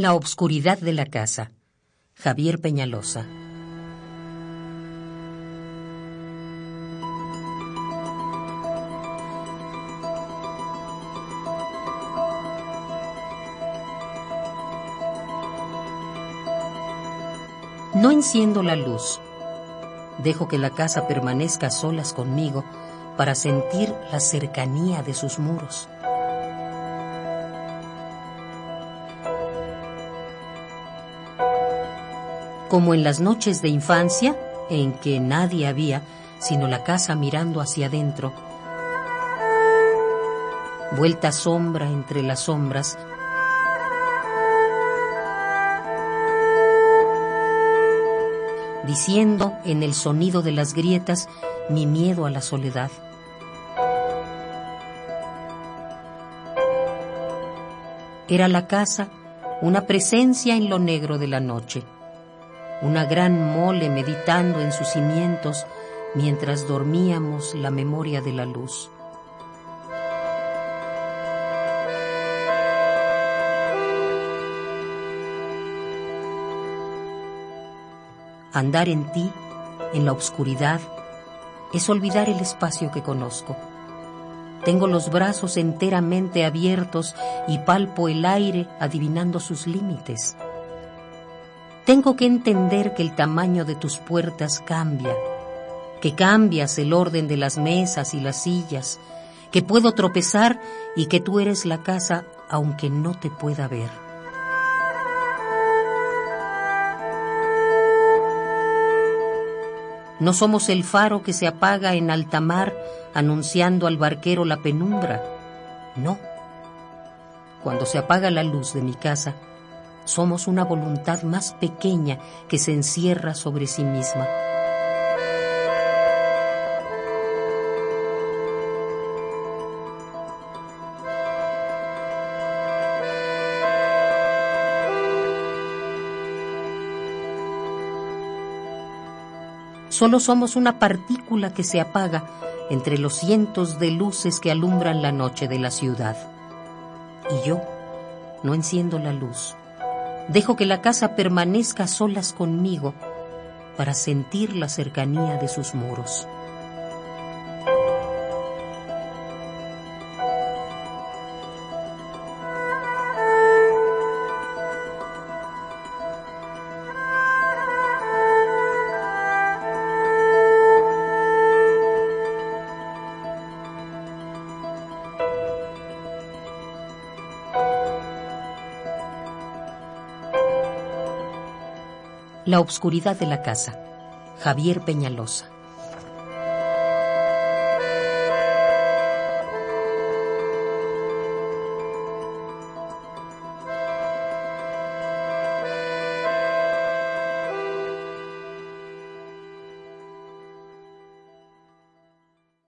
La obscuridad de la casa. Javier Peñalosa. No enciendo la luz. Dejo que la casa permanezca solas conmigo para sentir la cercanía de sus muros. Como en las noches de infancia, en que nadie había sino la casa mirando hacia adentro. Vuelta sombra entre las sombras, diciendo en el sonido de las grietas mi miedo a la soledad. Era la casa una presencia en lo negro de la noche, una gran mole meditando en sus cimientos mientras dormíamos la memoria de la luz. Andar en ti, en la oscuridad, es olvidar el espacio que conozco. Tengo los brazos enteramente abiertos y palpo el aire adivinando sus límites. Tengo que entender que el tamaño de tus puertas cambia, que cambias el orden de las mesas y las sillas, que puedo tropezar y que tú eres la casa aunque no te pueda ver. No somos el faro que se apaga en alta mar anunciando al barquero la penumbra. No. Cuando se apaga la luz de mi casa, somos una voluntad más pequeña que se encierra sobre sí misma. Solo somos una partícula que se apaga entre los cientos de luces que alumbran la noche de la ciudad. Y yo no enciendo la luz. Dejo que la casa permanezca solas conmigo para sentir la cercanía de sus muros. La obscuridad de la casa. Javier Peñalosa.